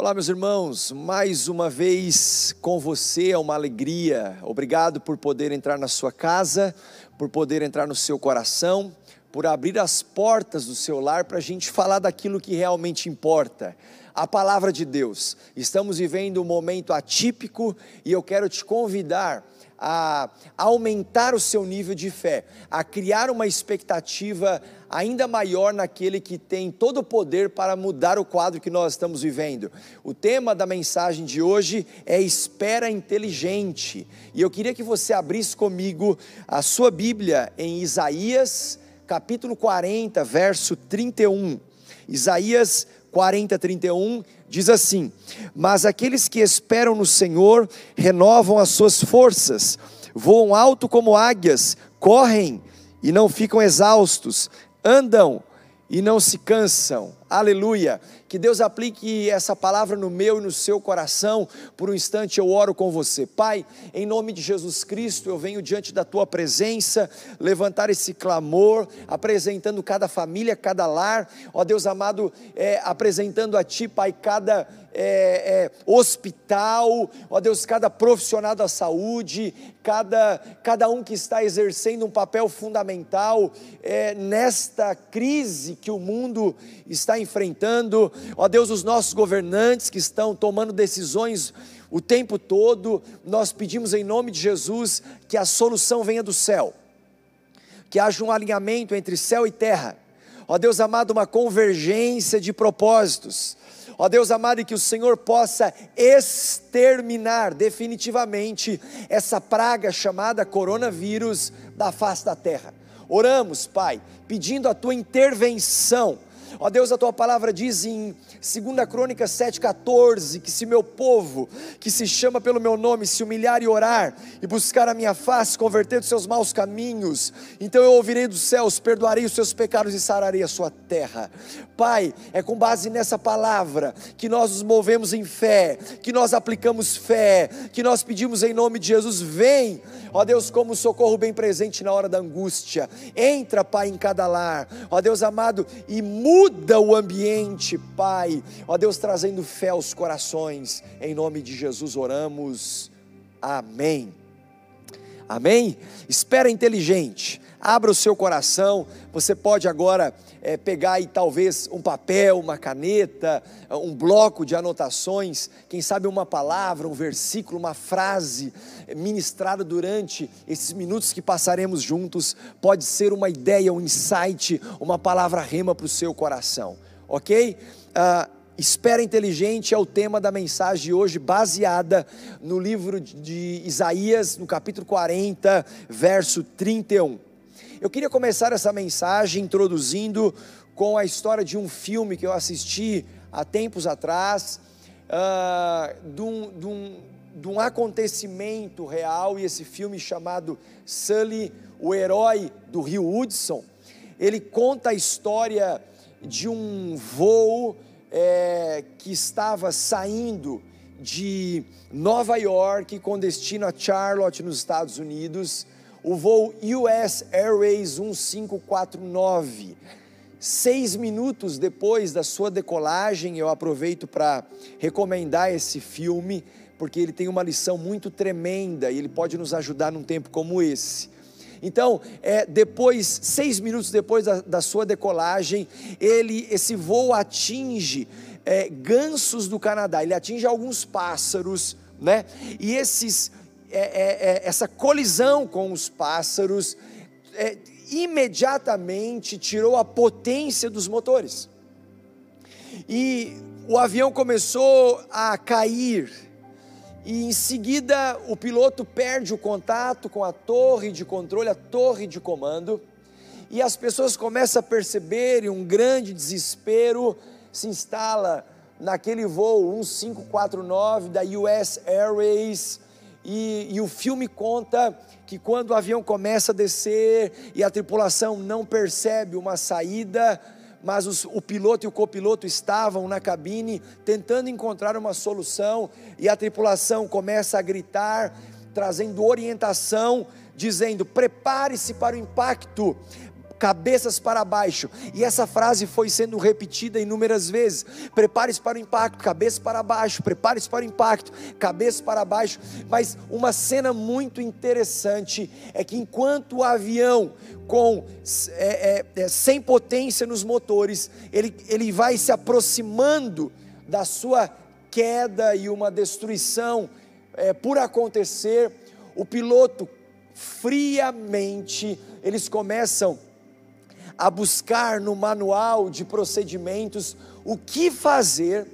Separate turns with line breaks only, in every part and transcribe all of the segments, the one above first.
Olá, meus irmãos, mais uma vez com você é uma alegria. Obrigado por poder entrar na sua casa, por poder entrar no seu coração, por abrir as portas do seu lar para a gente falar daquilo que realmente importa. A palavra de Deus. Estamos vivendo um momento atípico e eu quero te convidar a aumentar o seu nível de fé, a criar uma expectativa ainda maior naquele que tem todo o poder para mudar o quadro que nós estamos vivendo. O tema da mensagem de hoje é espera inteligente. E eu queria que você abrisse comigo a sua Bíblia em Isaías, capítulo 40, verso 31. Isaías 40, 31 diz assim: Mas aqueles que esperam no Senhor renovam as suas forças, voam alto como águias, correm e não ficam exaustos, andam e não se cansam. Aleluia. Que Deus aplique essa palavra no meu e no seu coração. Por um instante eu oro com você. Pai, em nome de Jesus Cristo, eu venho diante da tua presença, levantar esse clamor, apresentando cada família, cada lar. Ó Deus amado, é, apresentando a ti, Pai, cada é, é, hospital, ó Deus, cada profissional da saúde, cada, cada um que está exercendo um papel fundamental é, nesta crise que o mundo está enfrentando, ó Deus, os nossos governantes que estão tomando decisões o tempo todo, nós pedimos em nome de Jesus que a solução venha do céu, que haja um alinhamento entre céu e terra, ó Deus amado, uma convergência de propósitos, Ó Deus amado, e que o Senhor possa exterminar definitivamente essa praga chamada coronavírus da face da terra. Oramos, Pai, pedindo a tua intervenção Ó Deus, a tua palavra diz em 2 Crônica 7,14: que se meu povo, que se chama pelo meu nome, se humilhar e orar, e buscar a minha face, converter dos seus maus caminhos, então eu ouvirei dos céus, perdoarei os seus pecados e sararei a sua terra. Pai, é com base nessa palavra que nós nos movemos em fé, que nós aplicamos fé, que nós pedimos em nome de Jesus: vem, ó Deus, como socorro bem presente na hora da angústia. Entra, Pai, em cada lar, ó Deus amado, e muda muda o ambiente, Pai. Ó Deus, trazendo fé aos corações. Em nome de Jesus oramos. Amém. Amém? Espera inteligente. Abra o seu coração. Você pode agora é, pegar aí talvez um papel, uma caneta, um bloco de anotações, quem sabe uma palavra, um versículo, uma frase ministrada durante esses minutos que passaremos juntos. Pode ser uma ideia, um insight, uma palavra rema para o seu coração, ok? Uh, Espera inteligente é o tema da mensagem de hoje, baseada no livro de Isaías, no capítulo 40, verso 31. Eu queria começar essa mensagem introduzindo com a história de um filme que eu assisti há tempos atrás, uh, de, um, de, um, de um acontecimento real, e esse filme chamado Sully, o herói do Rio Hudson. Ele conta a história de um voo é, que estava saindo de Nova York com destino a Charlotte, nos Estados Unidos o voo US Airways 1549. Seis minutos depois da sua decolagem, eu aproveito para recomendar esse filme, porque ele tem uma lição muito tremenda e ele pode nos ajudar num tempo como esse. Então, é, depois, seis minutos depois da, da sua decolagem, ele, esse voo atinge é, gansos do Canadá, ele atinge alguns pássaros, né? E esses é, é, é, essa colisão com os pássaros é, imediatamente tirou a potência dos motores. E o avião começou a cair, e em seguida o piloto perde o contato com a torre de controle, a torre de comando, e as pessoas começam a perceber e um grande desespero se instala naquele voo 1549 da US Airways e, e, o filme conta que quando o avião começa a descer e a tripulação não percebe uma saída, mas os, o piloto e o copiloto estavam na cabine tentando encontrar uma solução e a tripulação começa a gritar, trazendo orientação, dizendo: prepare-se para o impacto, cabeças para baixo. E essa frase foi sendo repetida inúmeras vezes. Prepare-se para o impacto, cabeça para baixo, prepare-se para o impacto, cabeça para baixo. Mas uma cena muito interessante é que enquanto o avião com é, é, é, sem potência nos motores, ele, ele vai se aproximando da sua queda e uma destruição é, por acontecer, o piloto friamente eles começam a buscar no manual de procedimentos o que fazer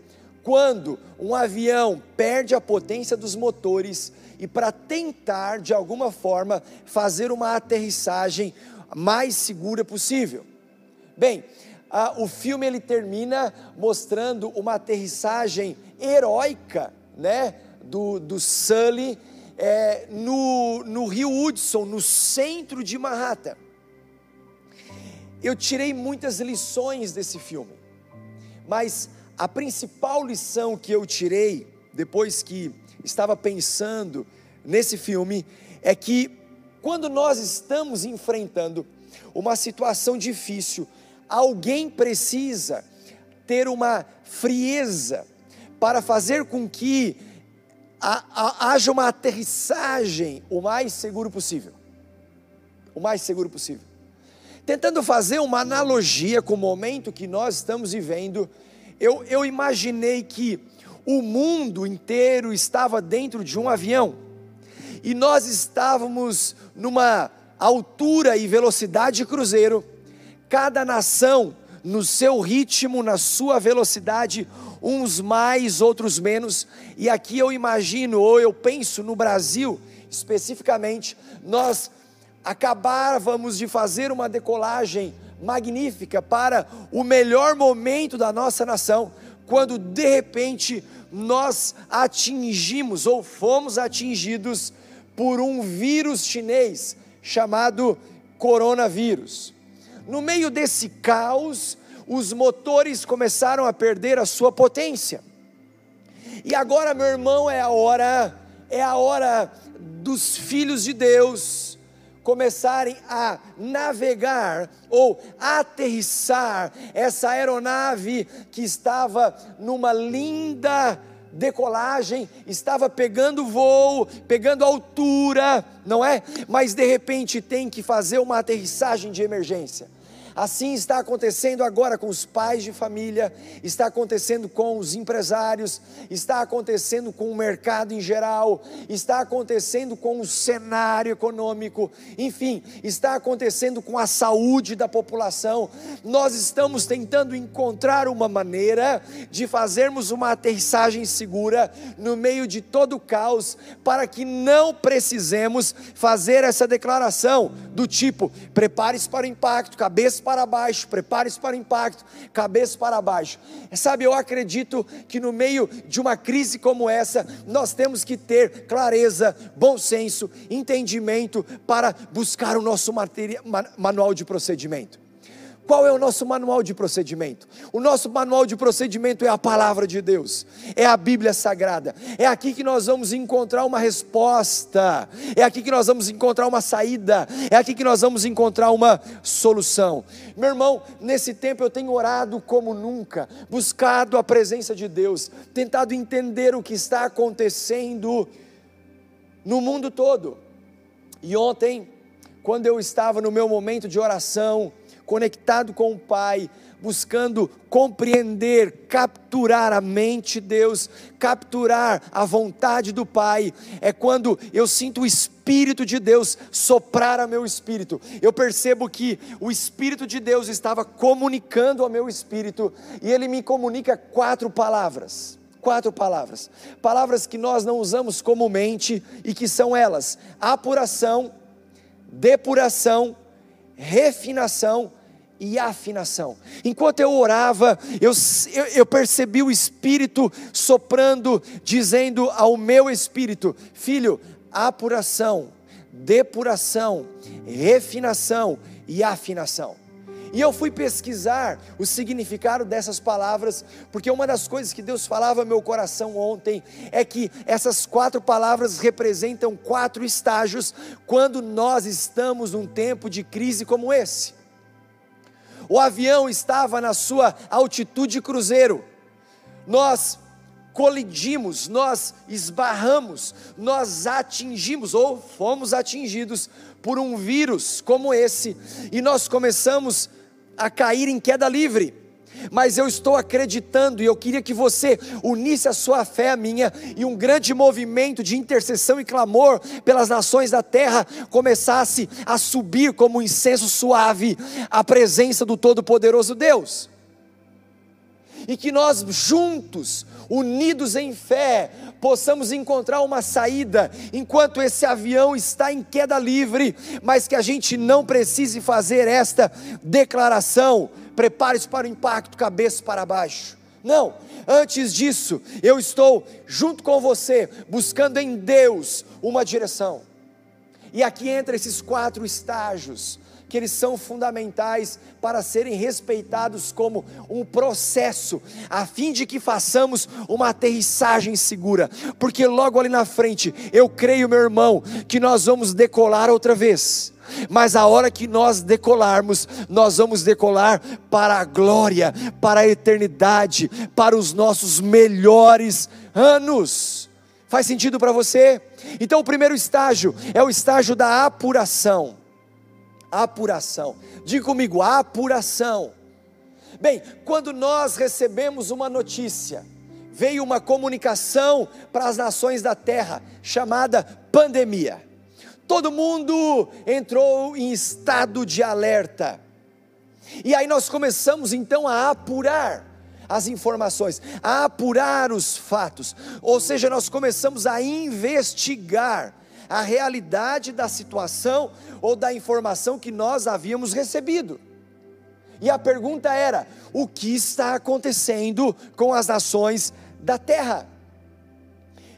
quando um avião perde a potência dos motores e para tentar de alguma forma fazer uma aterrissagem mais segura possível. Bem, a, o filme ele termina mostrando uma aterrissagem heróica, né, do, do Sully é, no, no Rio Hudson, no centro de Manhattan. Eu tirei muitas lições desse filme, mas a principal lição que eu tirei, depois que estava pensando nesse filme, é que quando nós estamos enfrentando uma situação difícil, alguém precisa ter uma frieza para fazer com que haja uma aterrissagem o mais seguro possível. O mais seguro possível tentando fazer uma analogia com o momento que nós estamos vivendo, eu, eu imaginei que o mundo inteiro estava dentro de um avião. E nós estávamos numa altura e velocidade de cruzeiro, cada nação no seu ritmo, na sua velocidade, uns mais, outros menos, e aqui eu imagino, ou eu penso no Brasil especificamente, nós acabávamos de fazer uma decolagem magnífica para o melhor momento da nossa nação, quando de repente nós atingimos ou fomos atingidos por um vírus chinês chamado coronavírus. No meio desse caos, os motores começaram a perder a sua potência. E agora, meu irmão, é a hora, é a hora dos filhos de Deus começarem a navegar ou aterrissar essa aeronave que estava numa linda decolagem, estava pegando voo, pegando altura, não é? Mas de repente tem que fazer uma aterrissagem de emergência. Assim está acontecendo agora com os pais de família, está acontecendo com os empresários, está acontecendo com o mercado em geral, está acontecendo com o cenário econômico, enfim, está acontecendo com a saúde da população. Nós estamos tentando encontrar uma maneira de fazermos uma aterrissagem segura no meio de todo o caos, para que não precisemos fazer essa declaração do tipo: prepare-se para o impacto, cabeça para baixo, prepare-se para o impacto, cabeça para baixo. Sabe, eu acredito que no meio de uma crise como essa, nós temos que ter clareza, bom senso, entendimento para buscar o nosso manual de procedimento. Qual é o nosso manual de procedimento? O nosso manual de procedimento é a palavra de Deus, é a Bíblia Sagrada. É aqui que nós vamos encontrar uma resposta, é aqui que nós vamos encontrar uma saída, é aqui que nós vamos encontrar uma solução. Meu irmão, nesse tempo eu tenho orado como nunca, buscado a presença de Deus, tentado entender o que está acontecendo no mundo todo. E ontem, quando eu estava no meu momento de oração, conectado com o Pai, buscando compreender, capturar a mente de Deus, capturar a vontade do Pai. É quando eu sinto o Espírito de Deus soprar a meu espírito. Eu percebo que o Espírito de Deus estava comunicando ao meu espírito e ele me comunica quatro palavras quatro palavras. Palavras que nós não usamos comumente e que são elas: apuração, depuração, refinação e afinação. Enquanto eu orava, eu, eu, eu, percebi o Espírito soprando, dizendo ao meu espírito: Filho, apuração, depuração, refinação e afinação. E eu fui pesquisar o significado dessas palavras, porque uma das coisas que Deus falava ao meu coração ontem é que essas quatro palavras representam quatro estágios quando nós estamos num tempo de crise como esse. o avião estava na sua altitude cruzeiro. Nós colidimos, nós esbarramos, nós atingimos ou fomos atingidos por um vírus como esse e nós começamos a cair em queda livre. Mas eu estou acreditando e eu queria que você unisse a sua fé à minha e um grande movimento de intercessão e clamor pelas nações da terra começasse a subir como um incenso suave à presença do Todo-Poderoso Deus e que nós juntos, unidos em fé, possamos encontrar uma saída enquanto esse avião está em queda livre, mas que a gente não precise fazer esta declaração. Prepare-se para o impacto, cabeça para baixo. Não, antes disso, eu estou junto com você, buscando em Deus uma direção. E aqui entra esses quatro estágios que eles são fundamentais para serem respeitados como um processo, a fim de que façamos uma aterrissagem segura, porque logo ali na frente, eu creio, meu irmão, que nós vamos decolar outra vez. Mas a hora que nós decolarmos, nós vamos decolar para a glória, para a eternidade, para os nossos melhores anos. Faz sentido para você? Então, o primeiro estágio é o estágio da apuração apuração. Diga comigo, apuração. Bem, quando nós recebemos uma notícia, veio uma comunicação para as nações da terra chamada pandemia. Todo mundo entrou em estado de alerta. E aí nós começamos então a apurar as informações, a apurar os fatos. Ou seja, nós começamos a investigar a realidade da situação ou da informação que nós havíamos recebido. E a pergunta era: o que está acontecendo com as nações da terra?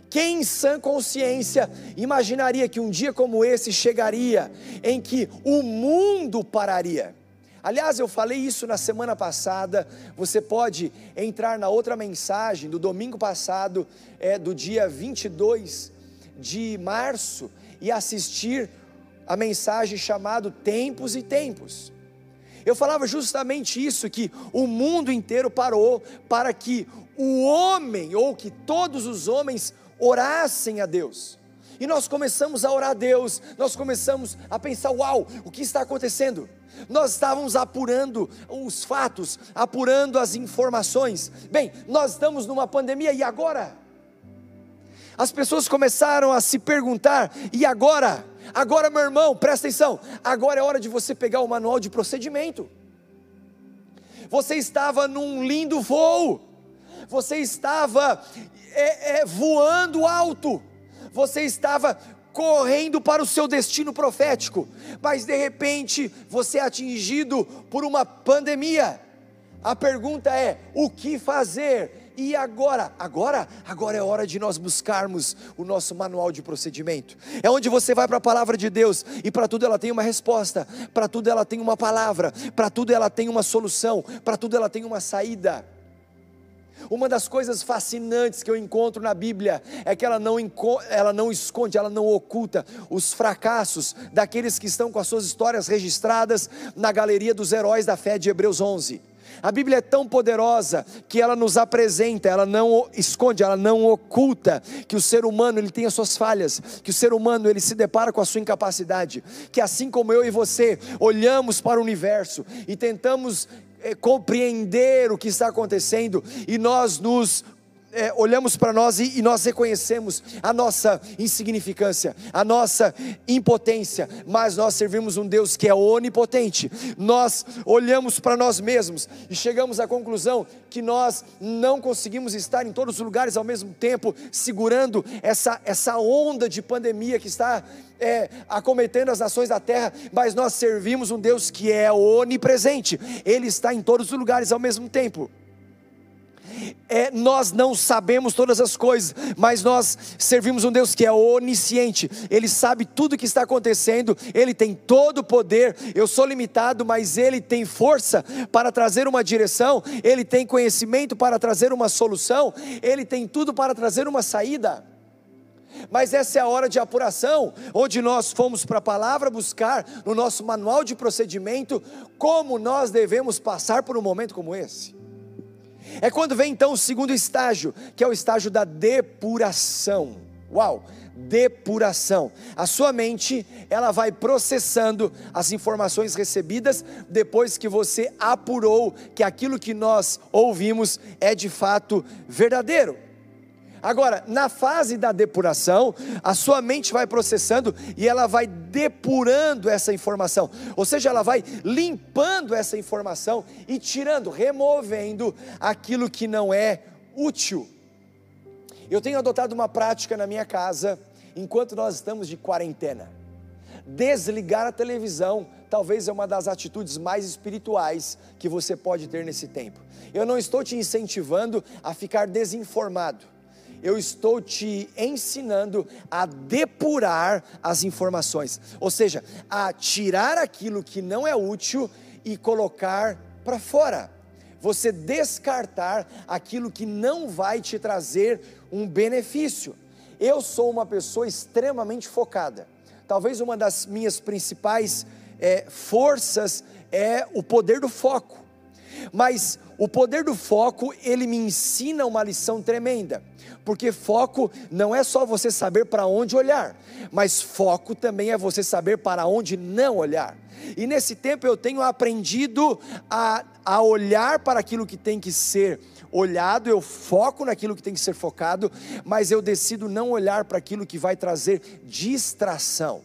Quem em sã consciência imaginaria que um dia como esse chegaria em que o mundo pararia? Aliás, eu falei isso na semana passada. Você pode entrar na outra mensagem do domingo passado, é, do dia 22 de março e assistir a mensagem chamado Tempos e Tempos. Eu falava justamente isso que o mundo inteiro parou para que o homem ou que todos os homens orassem a Deus. E nós começamos a orar a Deus, nós começamos a pensar: uau, o que está acontecendo? Nós estávamos apurando os fatos, apurando as informações. Bem, nós estamos numa pandemia e agora? As pessoas começaram a se perguntar: e agora? Agora, meu irmão, presta atenção, agora é hora de você pegar o manual de procedimento. Você estava num lindo voo, você estava é, é, voando alto, você estava correndo para o seu destino profético, mas de repente você é atingido por uma pandemia. A pergunta é: o que fazer? E agora? Agora? Agora é hora de nós buscarmos o nosso manual de procedimento. É onde você vai para a palavra de Deus e para tudo ela tem uma resposta, para tudo ela tem uma palavra, para tudo ela tem uma solução, para tudo ela tem uma saída. Uma das coisas fascinantes que eu encontro na Bíblia é que ela não, ela não esconde, ela não oculta os fracassos daqueles que estão com as suas histórias registradas na galeria dos heróis da fé de Hebreus 11. A Bíblia é tão poderosa que ela nos apresenta, ela não esconde, ela não oculta que o ser humano ele tem as suas falhas, que o ser humano ele se depara com a sua incapacidade, que assim como eu e você olhamos para o universo e tentamos é, compreender o que está acontecendo e nós nos é, olhamos para nós e, e, nós reconhecemos a nossa insignificância, a nossa impotência, mas nós servimos um Deus que é onipotente. Nós olhamos para nós mesmos e chegamos à conclusão que nós não conseguimos estar em todos os lugares ao mesmo tempo, segurando essa, essa onda de pandemia que está é, acometendo as nações da terra, mas nós servimos um Deus que é onipresente, Ele está em todos os lugares ao mesmo tempo é, nós não sabemos todas as coisas, mas nós servimos um Deus que é onisciente, Ele sabe tudo o que está acontecendo, Ele tem todo o poder. Eu sou limitado, mas Ele tem força para trazer uma direção, Ele tem conhecimento para trazer uma solução, Ele tem tudo para trazer uma saída. Mas essa é a hora de apuração, onde nós fomos para a palavra buscar no nosso manual de procedimento como nós devemos passar por um momento como esse. É quando vem então o segundo estágio, que é o estágio da depuração. Uau! Depuração. A sua mente, ela vai processando as informações recebidas depois que você apurou que aquilo que nós ouvimos é de fato verdadeiro. Agora, na fase da depuração, a sua mente vai processando e ela vai depurando essa informação, ou seja, ela vai limpando essa informação e tirando, removendo aquilo que não é útil. Eu tenho adotado uma prática na minha casa, enquanto nós estamos de quarentena. Desligar a televisão talvez é uma das atitudes mais espirituais que você pode ter nesse tempo. Eu não estou te incentivando a ficar desinformado eu estou te ensinando a depurar as informações, ou seja, a tirar aquilo que não é útil e colocar para fora. Você descartar aquilo que não vai te trazer um benefício. Eu sou uma pessoa extremamente focada. Talvez uma das minhas principais é, forças é o poder do foco. Mas o poder do foco, ele me ensina uma lição tremenda, porque foco não é só você saber para onde olhar, mas foco também é você saber para onde não olhar. E nesse tempo eu tenho aprendido a, a olhar para aquilo que tem que ser olhado, eu foco naquilo que tem que ser focado, mas eu decido não olhar para aquilo que vai trazer distração.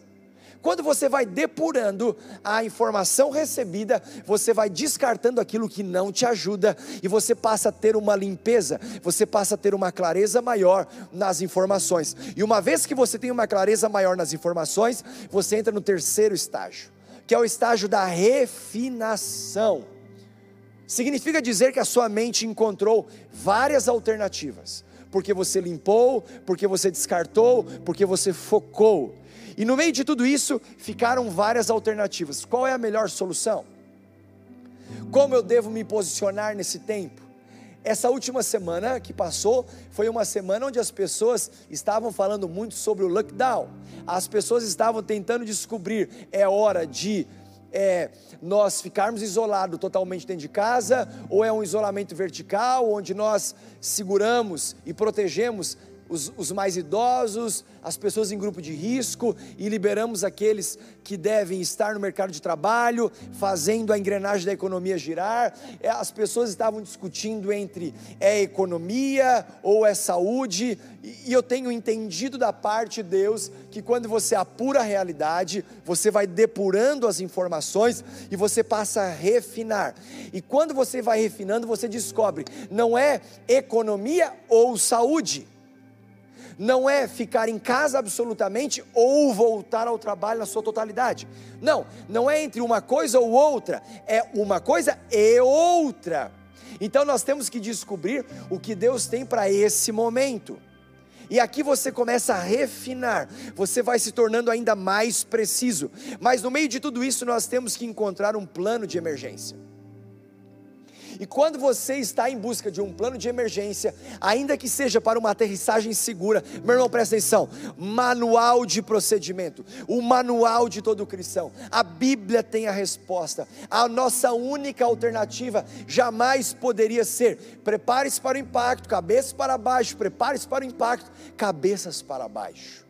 Quando você vai depurando a informação recebida, você vai descartando aquilo que não te ajuda e você passa a ter uma limpeza, você passa a ter uma clareza maior nas informações. E uma vez que você tem uma clareza maior nas informações, você entra no terceiro estágio, que é o estágio da refinação. Significa dizer que a sua mente encontrou várias alternativas, porque você limpou, porque você descartou, porque você focou. E no meio de tudo isso, ficaram várias alternativas. Qual é a melhor solução? Como eu devo me posicionar nesse tempo? Essa última semana que passou foi uma semana onde as pessoas estavam falando muito sobre o lockdown. As pessoas estavam tentando descobrir é hora de é, nós ficarmos isolados totalmente dentro de casa ou é um isolamento vertical onde nós seguramos e protegemos os, os, mais idosos, as pessoas em grupo de risco e liberamos aqueles que devem estar no mercado de trabalho, fazendo a engrenagem da economia girar. É, as pessoas estavam discutindo entre é economia ou é saúde, e eu tenho entendido da parte de Deus que quando você apura a realidade, você vai depurando as informações e você passa a refinar. E quando você vai refinando, você descobre, não é economia ou saúde não é ficar em casa absolutamente ou voltar ao trabalho na sua totalidade. Não, não é entre uma coisa ou outra, é uma coisa e outra. Então nós temos que descobrir o que Deus tem para esse momento. E aqui você começa a refinar, você vai se tornando ainda mais preciso. Mas no meio de tudo isso, nós temos que encontrar um plano de emergência. E quando você está em busca de um plano de emergência, ainda que seja para uma aterrissagem segura, meu irmão, presta atenção: manual de procedimento, o manual de todo cristão. A Bíblia tem a resposta. A nossa única alternativa jamais poderia ser: prepare-se para o impacto, cabeças para baixo, prepare-se para o impacto, cabeças para baixo.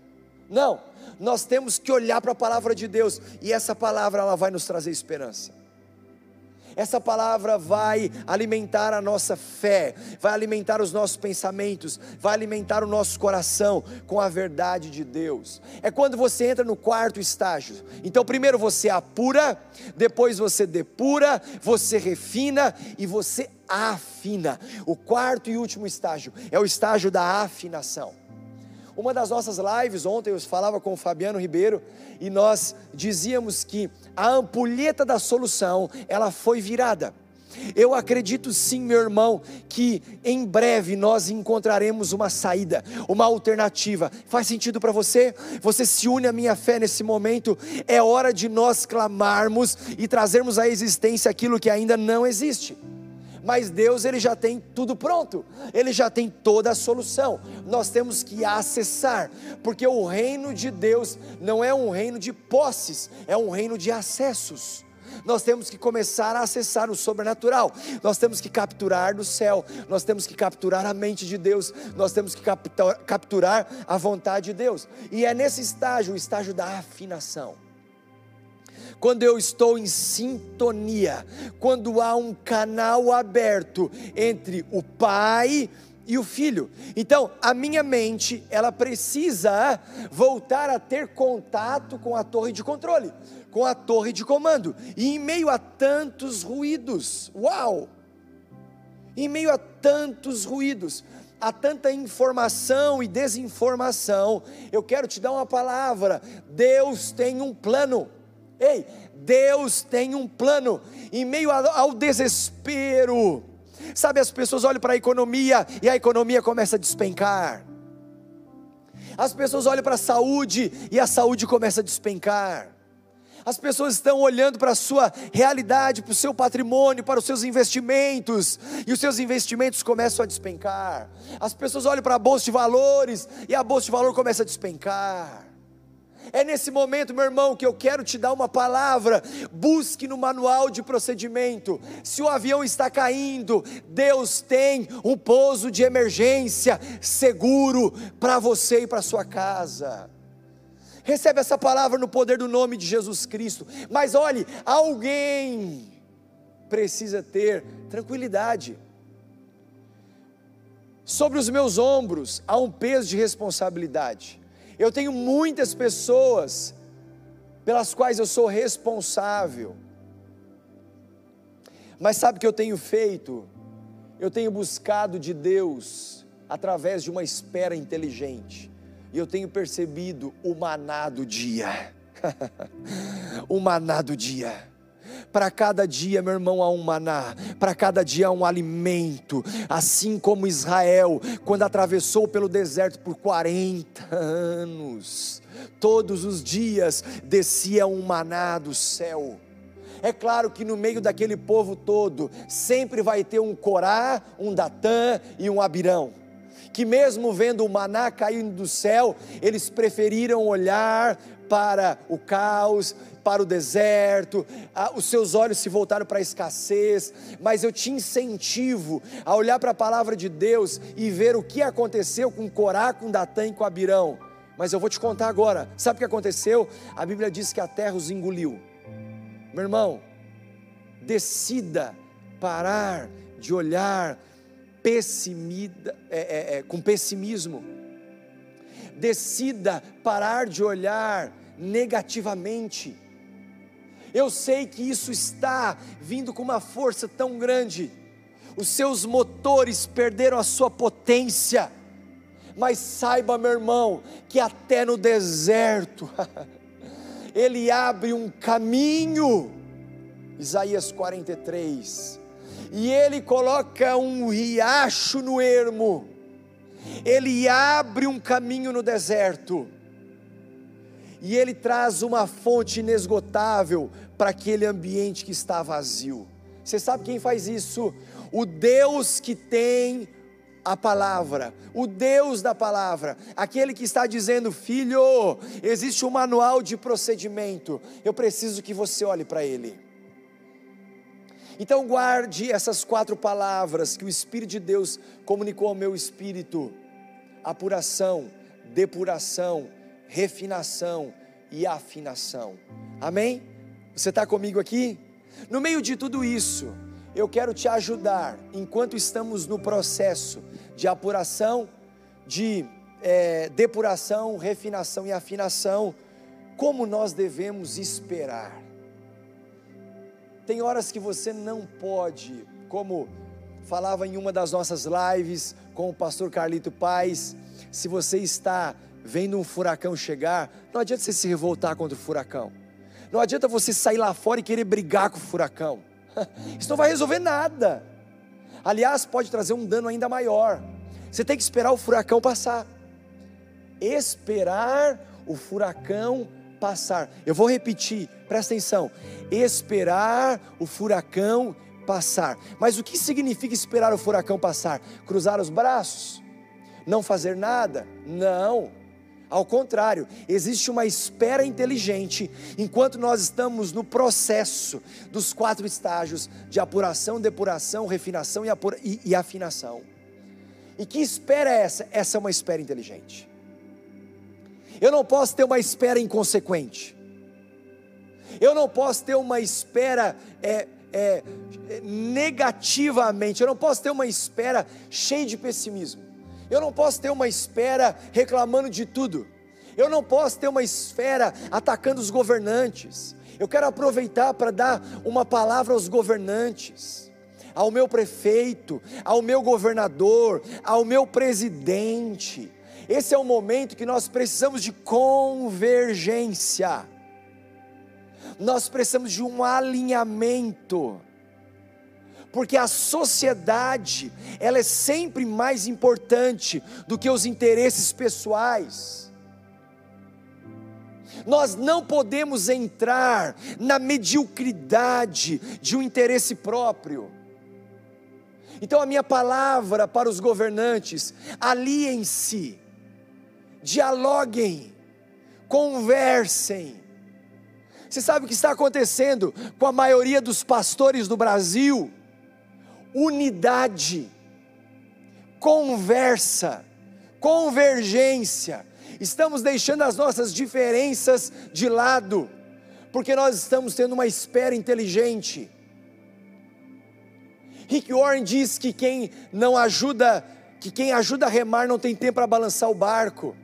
Não, nós temos que olhar para a palavra de Deus e essa palavra ela vai nos trazer esperança. Essa palavra vai alimentar a nossa fé, vai alimentar os nossos pensamentos, vai alimentar o nosso coração com a verdade de Deus. É quando você entra no quarto estágio. Então, primeiro você apura, depois você depura, você refina e você afina. O quarto e último estágio é o estágio da afinação. Uma das nossas lives ontem eu falava com o Fabiano Ribeiro e nós dizíamos que a ampulheta da solução, ela foi virada. Eu acredito sim, meu irmão, que em breve nós encontraremos uma saída, uma alternativa. Faz sentido para você? Você se une à minha fé nesse momento. É hora de nós clamarmos e trazermos à existência aquilo que ainda não existe. Mas Deus ele já tem tudo pronto, ele já tem toda a solução. Nós temos que acessar, porque o reino de Deus não é um reino de posses, é um reino de acessos. Nós temos que começar a acessar o sobrenatural, nós temos que capturar no céu, nós temos que capturar a mente de Deus, nós temos que capturar a vontade de Deus, e é nesse estágio, o estágio da afinação quando eu estou em sintonia, quando há um canal aberto entre o pai e o filho. Então, a minha mente, ela precisa voltar a ter contato com a torre de controle, com a torre de comando. E em meio a tantos ruídos, uau! Em meio a tantos ruídos, a tanta informação e desinformação, eu quero te dar uma palavra: Deus tem um plano. Ei, Deus tem um plano em meio ao desespero. Sabe, as pessoas olham para a economia e a economia começa a despencar. As pessoas olham para a saúde e a saúde começa a despencar. As pessoas estão olhando para a sua realidade, para o seu patrimônio, para os seus investimentos, e os seus investimentos começam a despencar. As pessoas olham para a bolsa de valores e a bolsa de valor começa a despencar. É nesse momento, meu irmão, que eu quero te dar uma palavra. Busque no manual de procedimento. Se o avião está caindo, Deus tem um pouso de emergência seguro para você e para sua casa. Recebe essa palavra no poder do nome de Jesus Cristo. Mas olhe, alguém precisa ter tranquilidade. Sobre os meus ombros há um peso de responsabilidade. Eu tenho muitas pessoas pelas quais eu sou responsável. Mas sabe o que eu tenho feito? Eu tenho buscado de Deus através de uma espera inteligente. E eu tenho percebido o maná do dia. o maná do dia. Para cada dia, meu irmão, há um maná, para cada dia há um alimento, assim como Israel, quando atravessou pelo deserto por 40 anos, todos os dias descia um maná do céu. É claro que no meio daquele povo todo, sempre vai ter um Corá, um Datã e um Abirão que mesmo vendo o maná caindo do céu, eles preferiram olhar para o caus, para o deserto, os seus olhos se voltaram para a escassez, mas eu te incentivo a olhar para a palavra de Deus e ver o que aconteceu com Corá, com Datã e com Abirão. Mas eu vou te contar agora, sabe o que aconteceu? A Bíblia diz que a terra os engoliu. Meu irmão, decida parar de olhar pessimida, é, é, é, com pessimismo. Decida parar de olhar negativamente. Eu sei que isso está vindo com uma força tão grande, os seus motores perderam a sua potência, mas saiba, meu irmão, que até no deserto, Ele abre um caminho, Isaías 43, e Ele coloca um riacho no ermo, Ele abre um caminho no deserto, e Ele traz uma fonte inesgotável para aquele ambiente que está vazio. Você sabe quem faz isso? O Deus que tem a palavra, o Deus da palavra, aquele que está dizendo: Filho, existe um manual de procedimento, eu preciso que você olhe para ele. Então, guarde essas quatro palavras que o Espírito de Deus comunicou ao meu espírito: apuração, depuração, refinação e afinação. Amém? Você está comigo aqui? No meio de tudo isso, eu quero te ajudar, enquanto estamos no processo de apuração, de é, depuração, refinação e afinação, como nós devemos esperar. Tem horas que você não pode, como falava em uma das nossas lives com o pastor Carlito Paz, se você está vendo um furacão chegar, não adianta você se revoltar contra o furacão. Não adianta você sair lá fora e querer brigar com o furacão. Isso não vai resolver nada. Aliás, pode trazer um dano ainda maior. Você tem que esperar o furacão passar. Esperar o furacão passar. Eu vou repetir, presta atenção. Esperar o furacão passar. Mas o que significa esperar o furacão passar? Cruzar os braços? Não fazer nada? Não. Ao contrário, existe uma espera inteligente enquanto nós estamos no processo dos quatro estágios de apuração, depuração, refinação e, apura, e, e afinação. E que espera é essa? Essa é uma espera inteligente. Eu não posso ter uma espera inconsequente. Eu não posso ter uma espera é, é, negativamente. Eu não posso ter uma espera cheia de pessimismo. Eu não posso ter uma espera reclamando de tudo. Eu não posso ter uma esfera atacando os governantes. Eu quero aproveitar para dar uma palavra aos governantes, ao meu prefeito, ao meu governador, ao meu presidente. Esse é o momento que nós precisamos de convergência. Nós precisamos de um alinhamento porque a sociedade, ela é sempre mais importante do que os interesses pessoais. Nós não podemos entrar na mediocridade de um interesse próprio. Então, a minha palavra para os governantes: aliem-se, dialoguem, conversem. Você sabe o que está acontecendo com a maioria dos pastores do Brasil? Unidade, conversa, convergência. Estamos deixando as nossas diferenças de lado, porque nós estamos tendo uma espera inteligente. Rick Warren diz que quem não ajuda, que quem ajuda a remar não tem tempo para balançar o barco.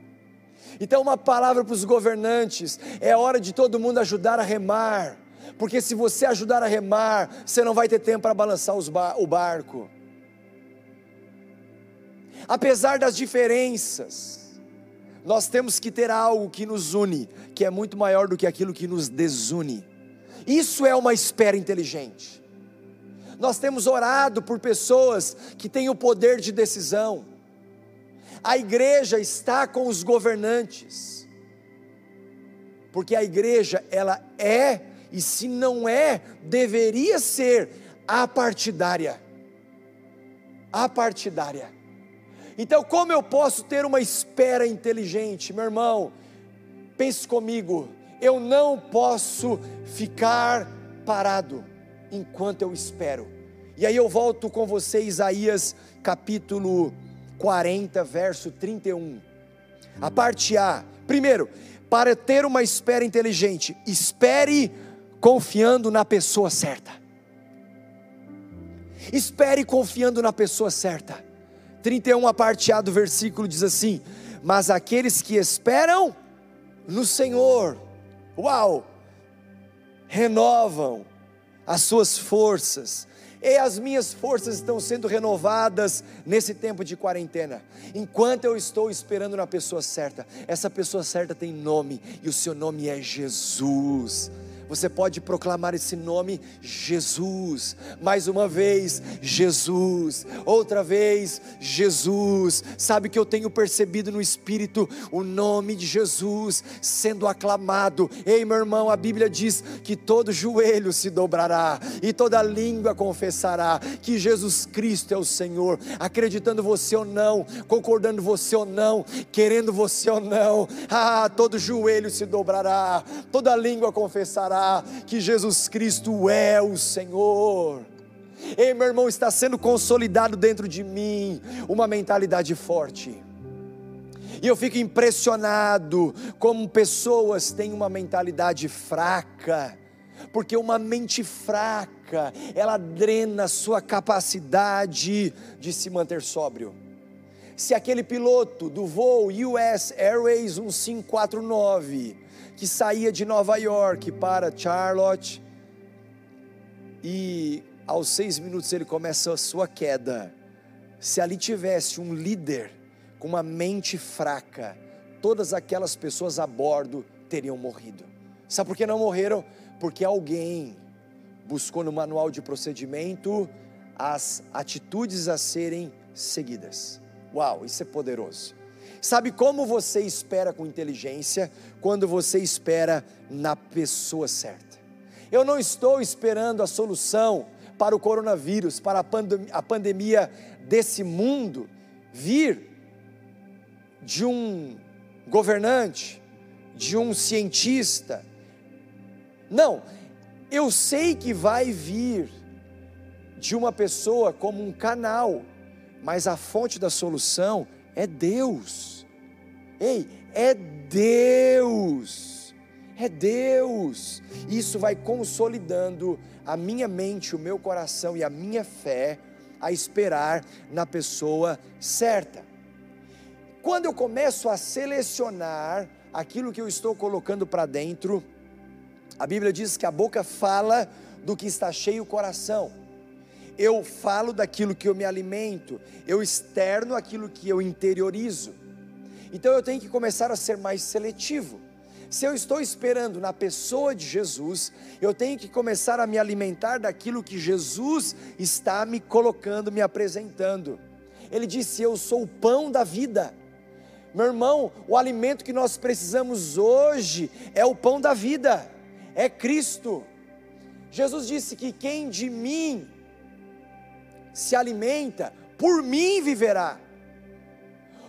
Então, uma palavra para os governantes: é hora de todo mundo ajudar a remar porque se você ajudar a remar, você não vai ter tempo para balançar o barco. Apesar das diferenças, nós temos que ter algo que nos une, que é muito maior do que aquilo que nos desune. Isso é uma espera inteligente. Nós temos orado por pessoas que têm o poder de decisão. A igreja está com os governantes. Porque a igreja, ela é e se não é, deveria ser apartidária. Apartidária. Então, como eu posso ter uma espera inteligente, meu irmão? Pense comigo, eu não posso ficar parado enquanto eu espero. E aí eu volto com você, Isaías capítulo 40, verso 31. A parte A. Primeiro, para ter uma espera inteligente, espere confiando na pessoa certa. Espere confiando na pessoa certa. 31, a parte A do versículo diz assim: Mas aqueles que esperam no Senhor, uau, renovam as suas forças, e as minhas forças estão sendo renovadas nesse tempo de quarentena. Enquanto eu estou esperando na pessoa certa, essa pessoa certa tem nome, e o seu nome é Jesus. Você pode proclamar esse nome, Jesus. Mais uma vez, Jesus. Outra vez, Jesus. Sabe que eu tenho percebido no Espírito o nome de Jesus sendo aclamado. Ei, meu irmão, a Bíblia diz que todo joelho se dobrará e toda língua confessará que Jesus Cristo é o Senhor. Acreditando você ou não, concordando você ou não, querendo você ou não, ah, todo joelho se dobrará, toda língua confessará que Jesus Cristo é o Senhor. Ei, meu irmão, está sendo consolidado dentro de mim uma mentalidade forte. E eu fico impressionado como pessoas têm uma mentalidade fraca, porque uma mente fraca, ela drena a sua capacidade de se manter sóbrio. Se aquele piloto do voo US Airways 1549 que saía de Nova York para Charlotte e aos seis minutos ele começa a sua queda. Se ali tivesse um líder com uma mente fraca, todas aquelas pessoas a bordo teriam morrido. Sabe por que não morreram? Porque alguém buscou no manual de procedimento as atitudes a serem seguidas. Uau, isso é poderoso. Sabe como você espera com inteligência? Quando você espera na pessoa certa. Eu não estou esperando a solução para o coronavírus, para a, pandem a pandemia desse mundo, vir de um governante, de um cientista. Não, eu sei que vai vir de uma pessoa como um canal, mas a fonte da solução é Deus. Ei, é Deus. É Deus. Isso vai consolidando a minha mente, o meu coração e a minha fé a esperar na pessoa certa. Quando eu começo a selecionar aquilo que eu estou colocando para dentro, a Bíblia diz que a boca fala do que está cheio o coração. Eu falo daquilo que eu me alimento, eu externo aquilo que eu interiorizo. Então eu tenho que começar a ser mais seletivo. Se eu estou esperando na pessoa de Jesus, eu tenho que começar a me alimentar daquilo que Jesus está me colocando, me apresentando. Ele disse: Eu sou o pão da vida. Meu irmão, o alimento que nós precisamos hoje é o pão da vida, é Cristo. Jesus disse que quem de mim se alimenta, por mim viverá.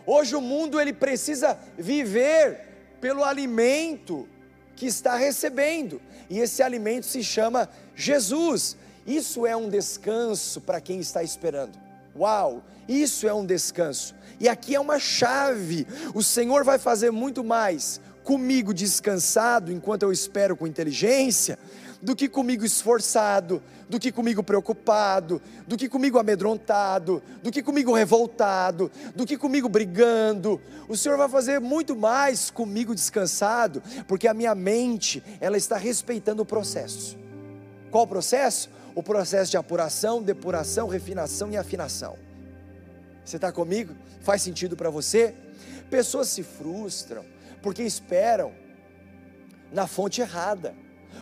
Hoje o mundo ele precisa viver pelo alimento que está recebendo, e esse alimento se chama Jesus. Isso é um descanso para quem está esperando. Uau, isso é um descanso. E aqui é uma chave. O Senhor vai fazer muito mais comigo descansado enquanto eu espero com inteligência do que comigo esforçado, do que comigo preocupado, do que comigo amedrontado, do que comigo revoltado, do que comigo brigando. O Senhor vai fazer muito mais comigo descansado, porque a minha mente, ela está respeitando o processo. Qual o processo? O processo de apuração, depuração, refinação e afinação. Você está comigo? Faz sentido para você? Pessoas se frustram porque esperam na fonte errada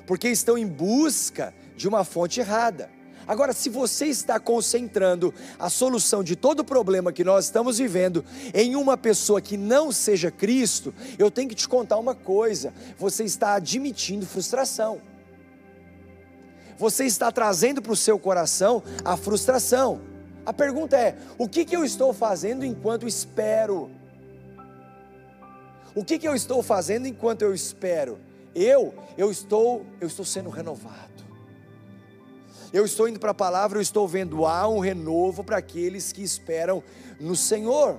porque estão em busca de uma fonte errada. Agora, se você está concentrando a solução de todo o problema que nós estamos vivendo em uma pessoa que não seja Cristo, eu tenho que te contar uma coisa: você está admitindo frustração. Você está trazendo para o seu coração a frustração. A pergunta é: o que, que eu estou fazendo enquanto espero? O que, que eu estou fazendo enquanto eu espero? Eu, eu estou, eu estou sendo renovado. Eu estou indo para a palavra, eu estou vendo há um renovo para aqueles que esperam no Senhor.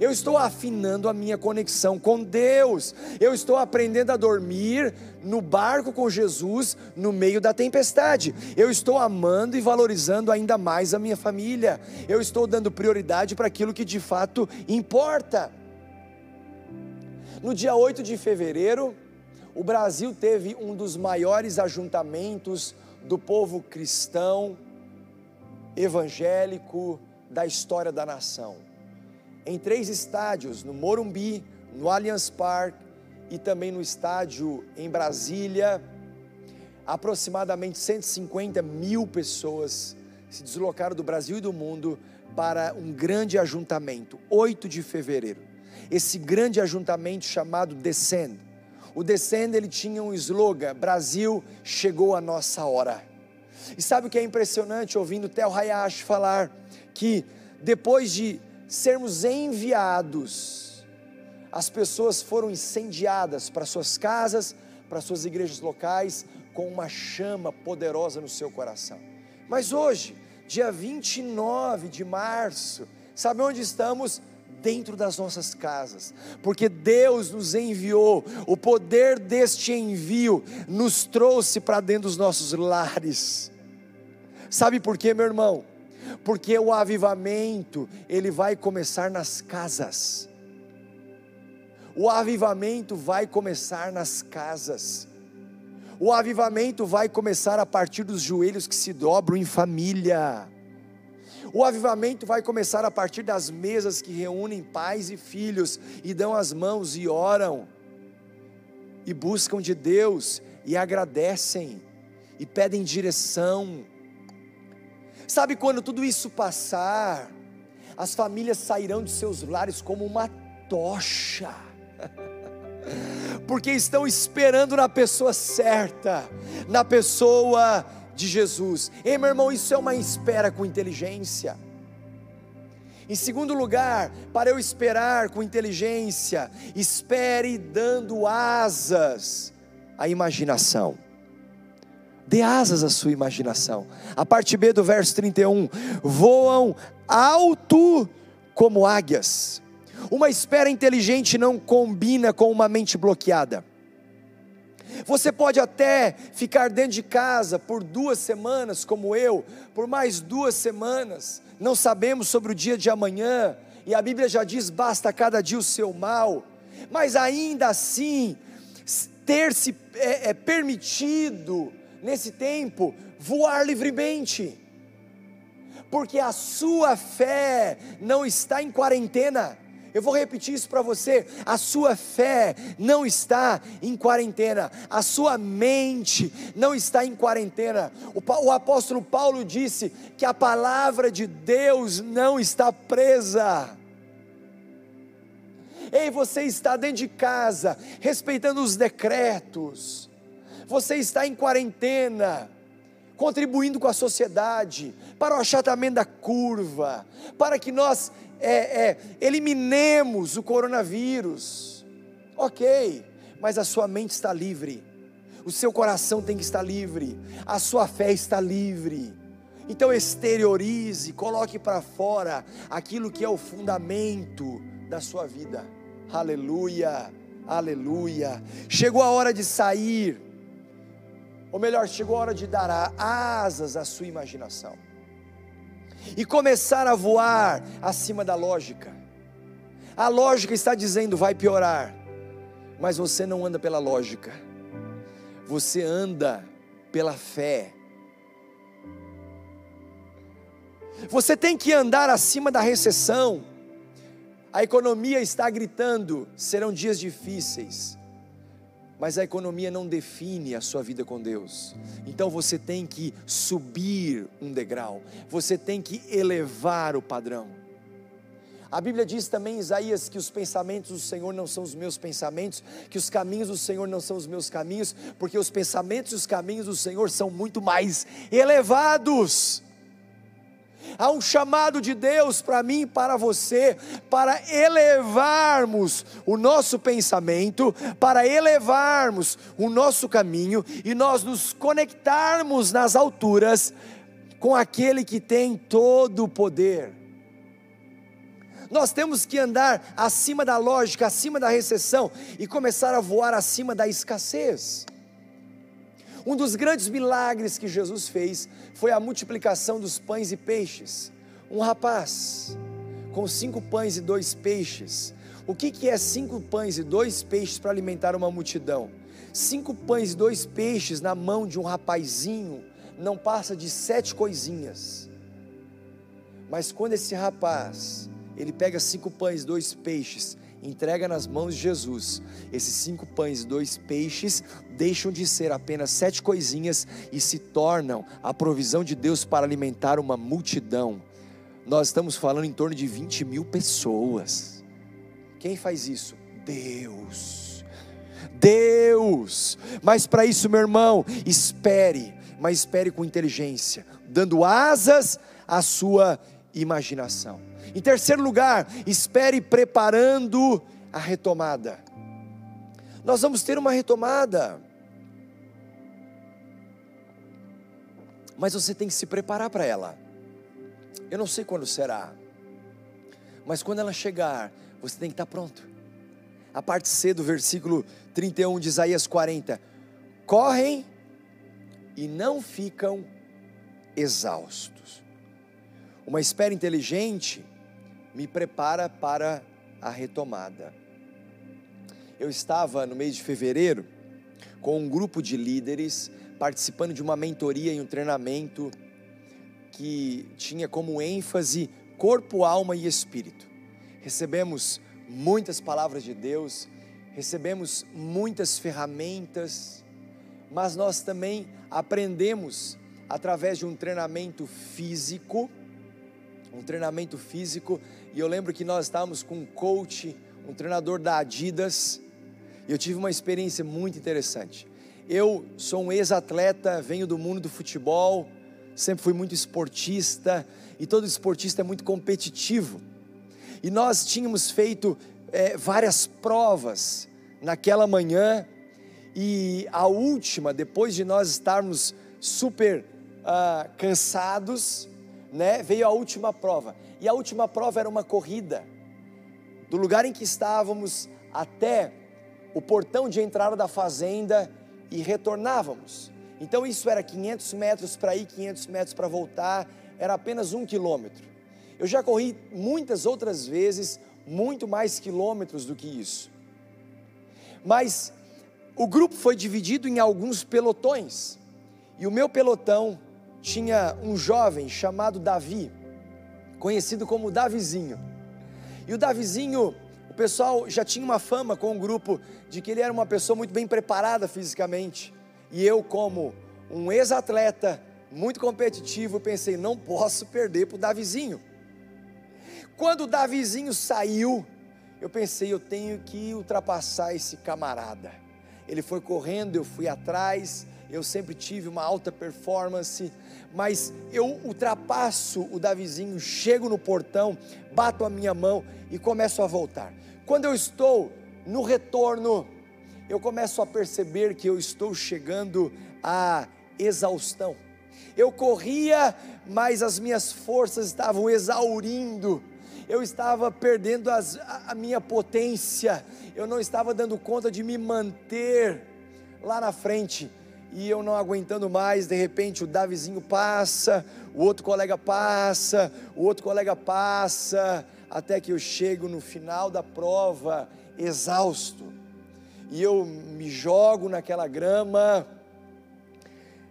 Eu estou afinando a minha conexão com Deus. Eu estou aprendendo a dormir no barco com Jesus no meio da tempestade. Eu estou amando e valorizando ainda mais a minha família. Eu estou dando prioridade para aquilo que de fato importa. No dia 8 de fevereiro, o Brasil teve um dos maiores ajuntamentos do povo cristão, evangélico da história da nação. Em três estádios, no Morumbi, no Allianz Parque e também no estádio em Brasília, aproximadamente 150 mil pessoas se deslocaram do Brasil e do mundo para um grande ajuntamento, 8 de fevereiro. Esse grande ajuntamento chamado Descend o Descend ele tinha um slogan: Brasil chegou a nossa hora. E sabe o que é impressionante ouvindo Tel Hayashi falar que depois de sermos enviados, as pessoas foram incendiadas para suas casas, para suas igrejas locais, com uma chama poderosa no seu coração. Mas hoje, dia 29 de março, sabe onde estamos? Dentro das nossas casas, porque Deus nos enviou, o poder deste envio nos trouxe para dentro dos nossos lares. Sabe por quê, meu irmão? Porque o avivamento, ele vai começar nas casas. O avivamento vai começar nas casas. O avivamento vai começar a partir dos joelhos que se dobram em família. O avivamento vai começar a partir das mesas que reúnem pais e filhos e dão as mãos e oram, e buscam de Deus, e agradecem, e pedem direção. Sabe quando tudo isso passar, as famílias sairão de seus lares como uma tocha, porque estão esperando na pessoa certa, na pessoa de Jesus. Ei, meu irmão, isso é uma espera com inteligência. Em segundo lugar, para eu esperar com inteligência, espere dando asas à imaginação. Dê asas à sua imaginação. A parte B do verso 31: voam alto como águias. Uma espera inteligente não combina com uma mente bloqueada. Você pode até ficar dentro de casa por duas semanas, como eu, por mais duas semanas, não sabemos sobre o dia de amanhã, e a Bíblia já diz: basta cada dia o seu mal, mas ainda assim, ter se é, é permitido nesse tempo, voar livremente, porque a sua fé não está em quarentena. Eu vou repetir isso para você. A sua fé não está em quarentena, a sua mente não está em quarentena. O, o, apóstolo Paulo disse que a palavra de Deus não está presa. Ei, você está dentro de casa, respeitando os decretos, você está em quarentena, contribuindo com a sociedade, para o achatamento da curva, para que nós é, é, eliminemos o coronavírus. Ok, mas a sua mente está livre, o seu coração tem que estar livre, a sua fé está livre. Então exteriorize, coloque para fora aquilo que é o fundamento da sua vida. Aleluia, aleluia. Chegou a hora de sair ou melhor, chegou a hora de dar asas à sua imaginação e começar a voar acima da lógica. A lógica está dizendo vai piorar, mas você não anda pela lógica, você anda pela fé. Você tem que andar acima da recessão. A economia está gritando: serão dias difíceis mas a economia não define a sua vida com Deus. Então você tem que subir um degrau, você tem que elevar o padrão. A Bíblia diz também em Isaías que os pensamentos do Senhor não são os meus pensamentos, que os caminhos do Senhor não são os meus caminhos, porque os pensamentos e os caminhos do Senhor são muito mais elevados. Há um chamado de Deus para mim e para você, para elevarmos o nosso pensamento, para elevarmos o nosso caminho e nós nos conectarmos nas alturas com aquele que tem todo o poder. Nós temos que andar acima da lógica, acima da recessão e começar a voar acima da escassez. Um dos grandes milagres que Jesus fez foi a multiplicação dos pães e peixes. Um rapaz com cinco pães e dois peixes. O que, que é cinco pães e dois peixes para alimentar uma multidão? Cinco pães e dois peixes na mão de um rapazinho não passa de sete coisinhas. Mas quando esse rapaz ele pega cinco pães, dois peixes entrega nas mãos de Jesus. Esses cinco pães e dois peixes deixam de ser apenas sete coisinhas e se tornam a provisão de Deus para alimentar uma multidão. Nós estamos falando em torno de 20 mil pessoas. Quem faz isso? Deus. Deus. Mas para isso, meu irmão, espere, mas espere com inteligência, dando asas à sua imaginação. Em terceiro lugar, espere preparando a retomada. Nós vamos ter uma retomada. Mas você tem que se preparar para ela. Eu não sei quando será. Mas quando ela chegar, você tem que estar pronto. A parte C do versículo 31 de Isaías 40. Correm e não ficam exaustos. Uma espera inteligente me prepara para a retomada. Eu estava no mês de fevereiro com um grupo de líderes participando de uma mentoria e um treinamento que tinha como ênfase corpo, alma e espírito. Recebemos muitas palavras de Deus, recebemos muitas ferramentas, mas nós também aprendemos através de um treinamento físico um treinamento físico, e eu lembro que nós estávamos com um coach, um treinador da Adidas, e eu tive uma experiência muito interessante. Eu sou um ex-atleta, venho do mundo do futebol, sempre fui muito esportista e todo esportista é muito competitivo. E nós tínhamos feito é, várias provas naquela manhã e a última, depois de nós estarmos super ah, cansados, né, veio a última prova. E a última prova era uma corrida do lugar em que estávamos até o portão de entrada da fazenda e retornávamos. Então isso era 500 metros para ir, 500 metros para voltar, era apenas um quilômetro. Eu já corri muitas outras vezes, muito mais quilômetros do que isso. Mas o grupo foi dividido em alguns pelotões, e o meu pelotão tinha um jovem chamado Davi, conhecido como Davizinho. E o Davizinho, o pessoal já tinha uma fama com o grupo de que ele era uma pessoa muito bem preparada fisicamente. E eu, como um ex-atleta muito competitivo, pensei: não posso perder para o Davizinho. Quando o Davizinho saiu, eu pensei: eu tenho que ultrapassar esse camarada. Ele foi correndo, eu fui atrás. Eu sempre tive uma alta performance, mas eu ultrapasso o Davizinho, chego no portão, bato a minha mão e começo a voltar. Quando eu estou no retorno, eu começo a perceber que eu estou chegando à exaustão. Eu corria, mas as minhas forças estavam exaurindo, eu estava perdendo as, a, a minha potência, eu não estava dando conta de me manter lá na frente e eu não aguentando mais, de repente o Davizinho passa, o outro colega passa, o outro colega passa, até que eu chego no final da prova exausto. E eu me jogo naquela grama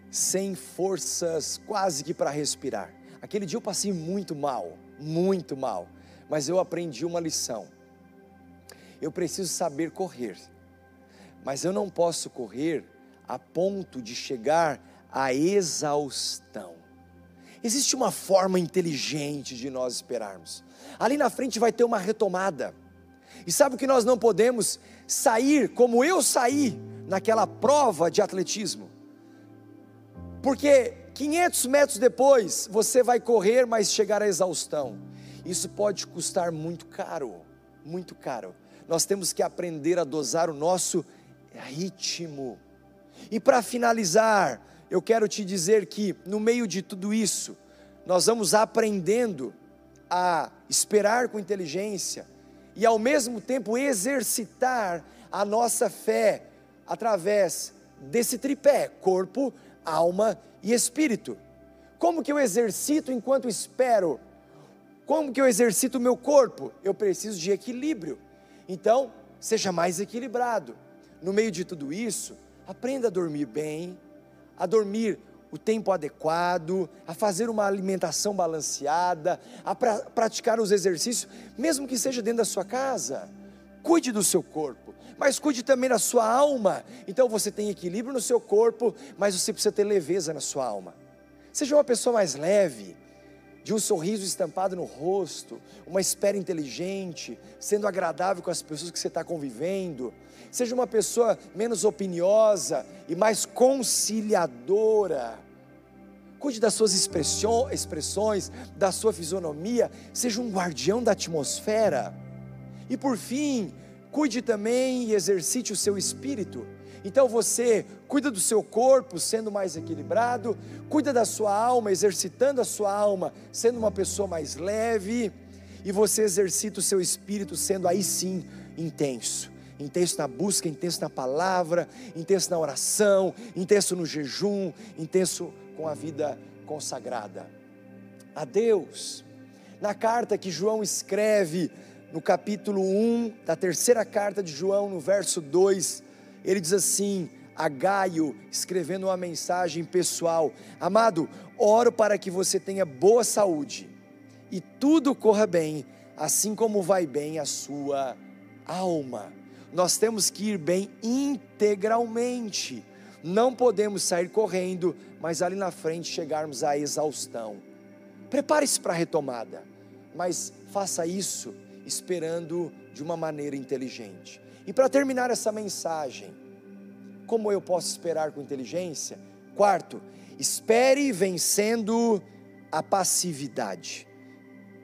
sem forças quase que para respirar. Aquele dia eu passei muito mal, muito mal, mas eu aprendi uma lição. Eu preciso saber correr, mas eu não posso correr a ponto de chegar à exaustão. Existe uma forma inteligente de nós esperarmos. Ali na frente vai ter uma retomada. E sabe o que nós não podemos sair como eu saí naquela prova de atletismo? Porque 500 metros depois você vai correr, mas chegar à exaustão. Isso pode custar muito caro, muito caro. Nós temos que aprender a dosar o nosso ritmo. E para finalizar, eu quero te dizer que no meio de tudo isso, nós vamos aprendendo a esperar com inteligência e ao mesmo tempo exercitar a nossa fé através desse tripé: corpo, alma e espírito. Como que eu exercito enquanto espero? Como que eu exercito o meu corpo? Eu preciso de equilíbrio. Então, seja mais equilibrado. No meio de tudo isso, Aprenda a dormir bem, a dormir o tempo adequado, a fazer uma alimentação balanceada, a pra, praticar os exercícios, mesmo que seja dentro da sua casa. Cuide do seu corpo, mas cuide também da sua alma. Então você tem equilíbrio no seu corpo, mas você precisa ter leveza na sua alma. Seja uma pessoa mais leve, de um sorriso estampado no rosto, uma espera inteligente, sendo agradável com as pessoas que você está convivendo. Seja uma pessoa menos opiniosa e mais conciliadora. Cuide das suas expressões, da sua fisionomia, seja um guardião da atmosfera. E por fim, cuide também e exercite o seu espírito então você cuida do seu corpo sendo mais equilibrado, cuida da sua alma, exercitando a sua alma, sendo uma pessoa mais leve, e você exercita o seu espírito sendo aí sim intenso. Intenso na busca, intenso na palavra, intenso na oração, intenso no jejum, intenso com a vida consagrada. A Deus, na carta que João escreve, no capítulo 1 da terceira carta de João, no verso 2, ele diz assim, a Gaio, escrevendo uma mensagem pessoal: Amado, oro para que você tenha boa saúde e tudo corra bem, assim como vai bem a sua alma. Nós temos que ir bem integralmente. Não podemos sair correndo, mas ali na frente chegarmos à exaustão. Prepare-se para a retomada, mas faça isso esperando de uma maneira inteligente. E para terminar essa mensagem, como eu posso esperar com inteligência? Quarto, espere vencendo a passividade.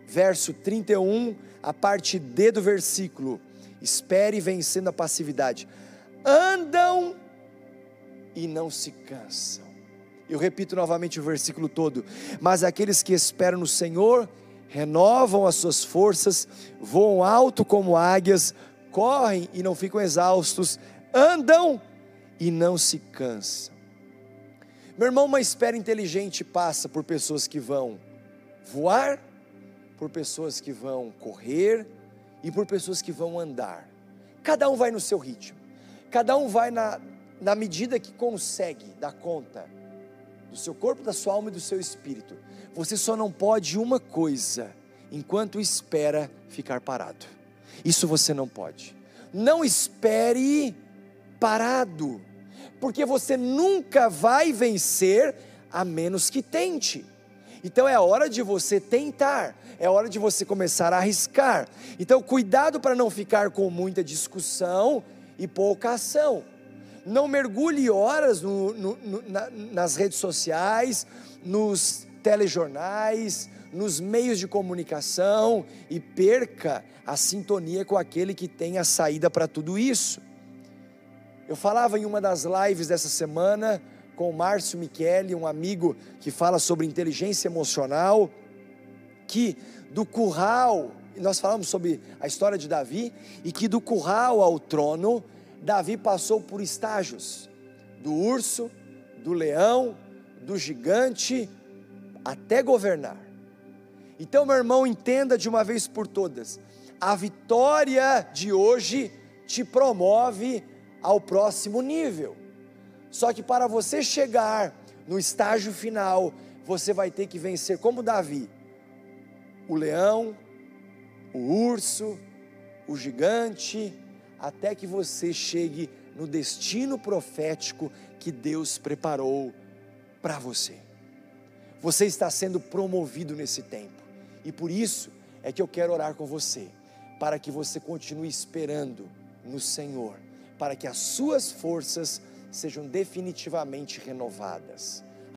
Verso 31, a parte D do versículo. Espere vencendo a passividade. Andam e não se cansam. Eu repito novamente o versículo todo. Mas aqueles que esperam no Senhor renovam as suas forças, voam alto como águias, correm e não ficam exaustos, andam e não se cansam. Meu irmão, uma espera inteligente passa por pessoas que vão voar, por pessoas que vão correr e por pessoas que vão andar. Cada um vai no seu ritmo, cada um vai na, na medida que consegue dar conta do seu corpo, da sua alma e do seu espírito. Você só não pode uma coisa enquanto espera ficar parado. Isso você não pode. Não espere parado, porque você nunca vai vencer a menos que tente. Então é hora de você tentar, é hora de você começar a arriscar. Então, cuidado para não ficar com muita discussão e pouca ação. Não mergulhe horas no, no, no, na, nas redes sociais, nos telejornais, nos meios de comunicação e perca a sintonia com aquele que tem a saída para tudo isso. Eu falava em uma das lives dessa semana com o Márcio Michele, um amigo que fala sobre inteligência emocional, que do curral, nós falamos sobre a história de Davi, e que do curral ao trono, Davi passou por estágios, do urso, do leão, do gigante, até governar. Então, meu irmão, entenda de uma vez por todas: a vitória de hoje te promove ao próximo nível. Só que para você chegar no estágio final, você vai ter que vencer como Davi: o leão, o urso, o gigante, até que você chegue no destino profético que Deus preparou para você. Você está sendo promovido nesse tempo. E por isso é que eu quero orar com você, para que você continue esperando no Senhor, para que as suas forças sejam definitivamente renovadas.